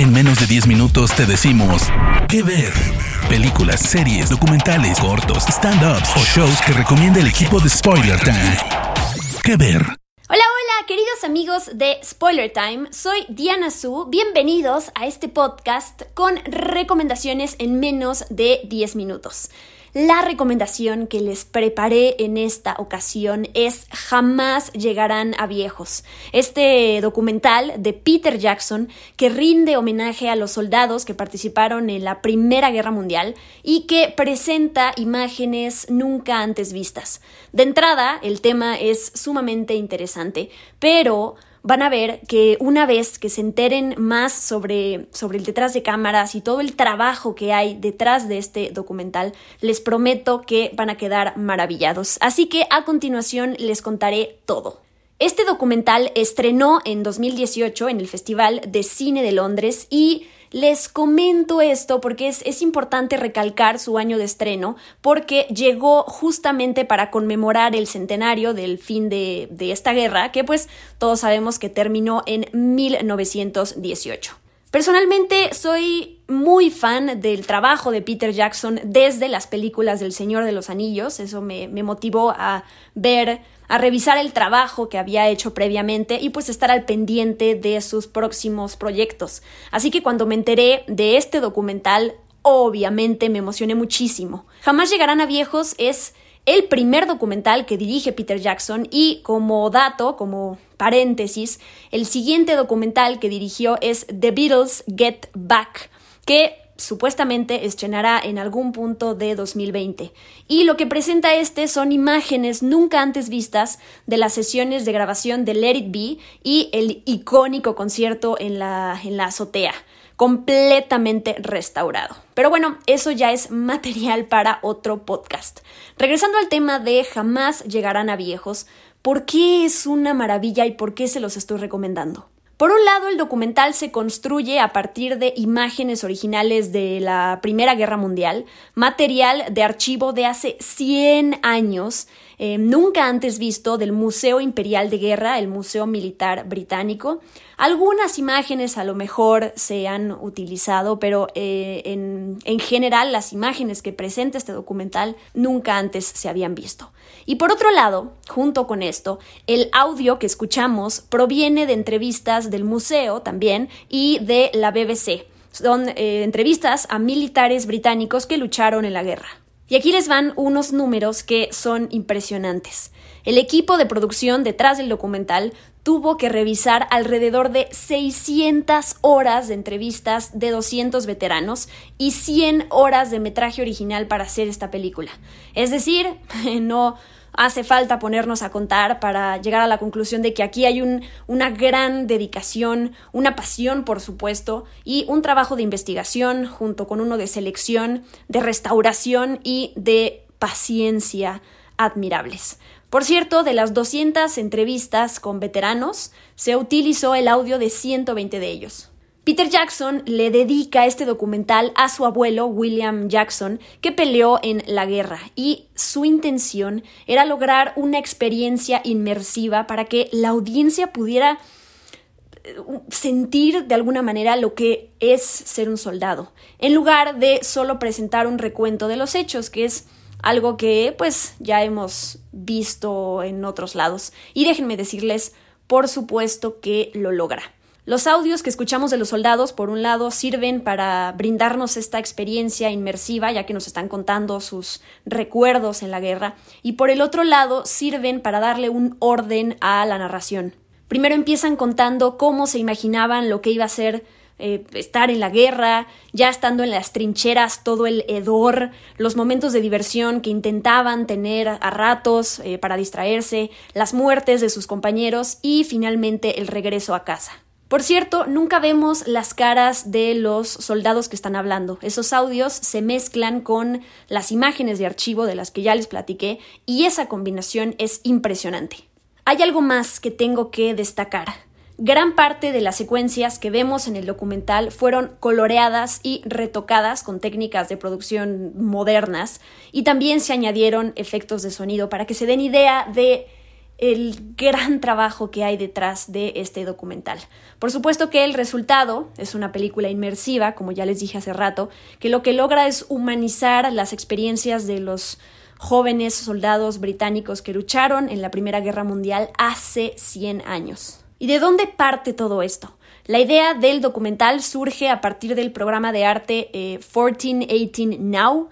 En menos de 10 minutos te decimos qué ver. Películas, series, documentales, cortos, stand-ups o shows que recomienda el equipo de Spoiler Time. ¿Qué ver? Hola, hola, queridos amigos de Spoiler Time. Soy Diana Su. Bienvenidos a este podcast con recomendaciones en menos de 10 minutos. La recomendación que les preparé en esta ocasión es Jamás llegarán a viejos. Este documental de Peter Jackson que rinde homenaje a los soldados que participaron en la Primera Guerra Mundial y que presenta imágenes nunca antes vistas. De entrada, el tema es sumamente interesante, pero van a ver que una vez que se enteren más sobre, sobre el detrás de cámaras y todo el trabajo que hay detrás de este documental, les prometo que van a quedar maravillados. Así que a continuación les contaré todo. Este documental estrenó en 2018 en el Festival de Cine de Londres y les comento esto porque es, importante recalcar su año de estreno, porque llegó justamente para conmemorar el centenario del fin de, de esta guerra, que pues todos sabemos que terminó en 1918. Personalmente soy muy fan del trabajo de Peter Jackson desde las películas del Señor de los Anillos, eso me, motivó a ver a revisar el trabajo que había hecho previamente y pues estar al pendiente de sus próximos proyectos. Así que cuando me enteré de este documental, obviamente me emocioné muchísimo. Jamás llegarán a viejos es el primer documental que dirige Peter Jackson y como dato, como paréntesis, el siguiente documental que dirigió es The Beatles Get Back, que supuestamente estrenará en algún punto de 2020. Y lo que presenta este son imágenes nunca antes vistas de las sesiones de grabación de Let It Be y el icónico concierto en la, en la azotea completamente restaurado. Pero bueno, eso ya es material para otro podcast. Regresando al tema de jamás llegarán a viejos, ¿por qué es una maravilla y por qué se los estoy recomendando? Por un lado, el documental se construye a partir de imágenes originales de la Primera Guerra Mundial, material de archivo de hace 100 años, eh, nunca antes visto del Museo Imperial de Guerra, el Museo Militar Británico. Algunas imágenes a lo mejor se han utilizado, pero eh, en, en general las imágenes que presenta este documental nunca antes se habían visto. Y por otro lado, junto con esto, el audio que escuchamos proviene de entrevistas del museo también y de la BBC. Son eh, entrevistas a militares británicos que lucharon en la guerra. Y aquí les van unos números que son impresionantes. El equipo de producción detrás del documental tuvo que revisar alrededor de 600 horas de entrevistas de 200 veteranos y 100 horas de metraje original para hacer esta película. Es decir, no hace falta ponernos a contar para llegar a la conclusión de que aquí hay una gran dedicación, una pasión, por supuesto, y un trabajo de investigación junto con uno de selección, de restauración y de paciencia admirables. Por cierto, de las 200 entrevistas con veteranos, se utilizó el audio de 120 de ellos. Peter Jackson le dedica este documental a su abuelo William Jackson, que peleó en la guerra, y su intención era lograr una experiencia inmersiva para que la audiencia pudiera eh, sentir de alguna manera lo que es ser un soldado, en lugar de solo presentar un recuento de los hechos, que es algo que pues ya hemos visto en otros lados. Y déjenme decirles, por supuesto que lo logra. Los audios que escuchamos de los soldados, por un lado, sirven para brindarnos esta experiencia inmersiva, ya que nos están contando sus recuerdos en la guerra, y por el otro lado, sirven para darle un orden a la narración. Primero empiezan contando cómo se imaginaban lo que iba a ser eh, estar en la guerra, ya estando en las trincheras, todo el hedor, los momentos de diversión que intentaban tener a ratos eh, para distraerse, las muertes de sus compañeros y finalmente el regreso a casa. Por cierto, nunca vemos las caras de los soldados que están hablando. Esos audios se mezclan con las imágenes de archivo de las que ya les platiqué y esa combinación es impresionante. Hay algo más que tengo que destacar. Gran parte de las secuencias que vemos en el documental fueron coloreadas y retocadas con técnicas de producción modernas y también se añadieron efectos de sonido para que se den idea de el gran trabajo que hay detrás de este documental. Por supuesto que el resultado es una película inmersiva, como ya les dije hace rato, que lo que logra es humanizar las experiencias de los jóvenes soldados británicos que lucharon en la Primera Guerra Mundial hace 100 años. ¿Y de dónde parte todo esto? La idea del documental surge a partir del programa de arte 1418 eh, Now,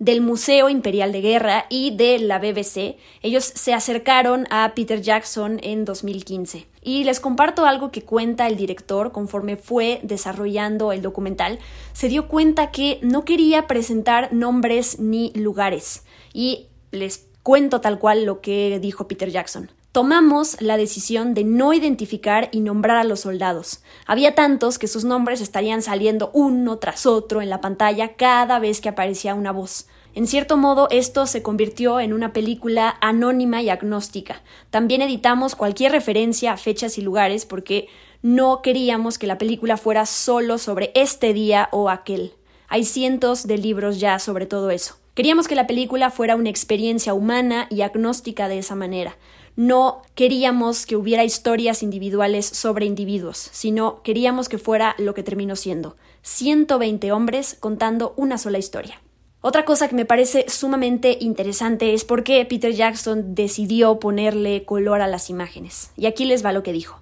del Museo Imperial de Guerra y de la BBC. Ellos se acercaron a Peter Jackson en 2015. Y les comparto algo que cuenta el director conforme fue desarrollando el documental. Se dio cuenta que no quería presentar nombres ni lugares. Y les cuento tal cual lo que dijo Peter Jackson tomamos la decisión de no identificar y nombrar a los soldados. Había tantos que sus nombres estarían saliendo uno tras otro en la pantalla cada vez que aparecía una voz. En cierto modo, esto se convirtió en una película anónima y agnóstica. También editamos cualquier referencia a fechas y lugares porque no queríamos que la película fuera solo sobre este día o aquel. Hay cientos de libros ya sobre todo eso. Queríamos que la película fuera una experiencia humana y agnóstica de esa manera no queríamos que hubiera historias individuales sobre individuos, sino queríamos que fuera lo que terminó siendo, 120 hombres contando una sola historia. Otra cosa que me parece sumamente interesante es por qué Peter Jackson decidió ponerle color a las imágenes. Y aquí les va lo que dijo.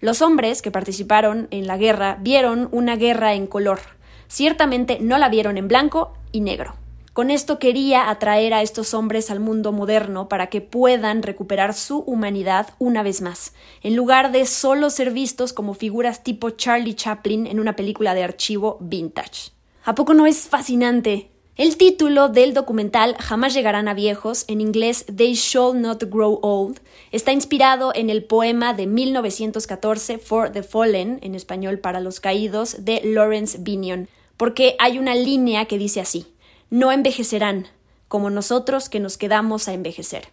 Los hombres que participaron en la guerra vieron una guerra en color. Ciertamente no la vieron en blanco y negro. Con esto quería atraer a estos hombres al mundo moderno para que puedan recuperar su humanidad una vez más, en lugar de solo ser vistos como figuras tipo Charlie Chaplin en una película de archivo vintage. ¿A poco no es fascinante? El título del documental Jamás llegarán a viejos, en inglés They Shall Not Grow Old, está inspirado en el poema de 1914 For the Fallen, en español para los caídos, de Lawrence Binion, porque hay una línea que dice así no envejecerán, como nosotros que nos quedamos a envejecer.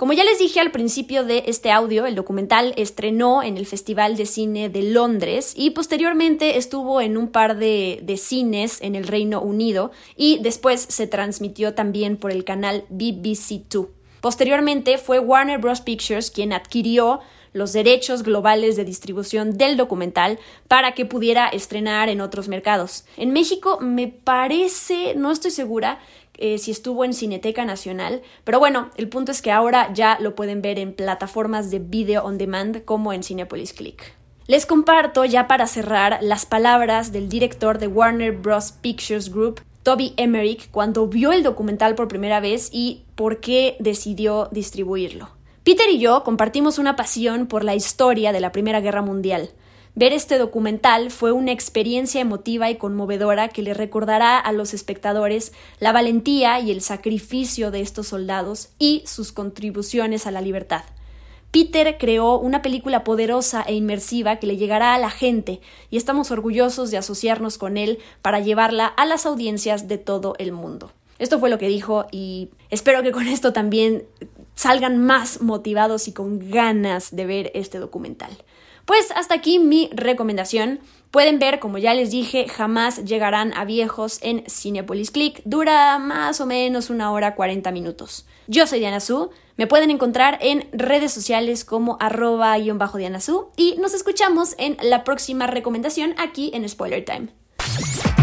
Como ya les dije al principio de este audio, el documental estrenó en el Festival de Cine de Londres y posteriormente estuvo en un par de, cines en el Reino Unido y después se transmitió también por el canal BBC2. Posteriormente fue Warner Bros. Pictures quien adquirió los derechos globales de distribución del documental para que pudiera estrenar en otros mercados. En México me parece, no estoy segura, eh, si estuvo en Cineteca Nacional, pero bueno, el punto es que ahora ya lo pueden ver en plataformas de video on demand como en Cinepolis Click. Les comparto ya para cerrar las palabras del director de Warner Bros. Pictures Group, Toby Emmerich, cuando vio el documental por primera vez y por qué decidió distribuirlo. Peter y yo compartimos una pasión por la historia de la Primera Guerra Mundial. Ver este documental fue una experiencia emotiva y conmovedora que le recordará a los espectadores la valentía y el sacrificio de estos soldados y sus contribuciones a la libertad. Peter creó una película poderosa e inmersiva que le llegará a la gente y estamos orgullosos de asociarnos con él para llevarla a las audiencias de todo el mundo. Esto fue lo que dijo y espero que con esto también salgan más motivados y con ganas de ver este documental. Pues hasta aquí mi recomendación. Pueden ver, como ya les dije, jamás llegarán a viejos en Cinepolis Click. Dura más o menos una hora 40 minutos. Yo soy Diana Su. Me pueden encontrar en redes sociales como arroba-diana Su. Y nos escuchamos en la próxima recomendación aquí en Spoiler Time.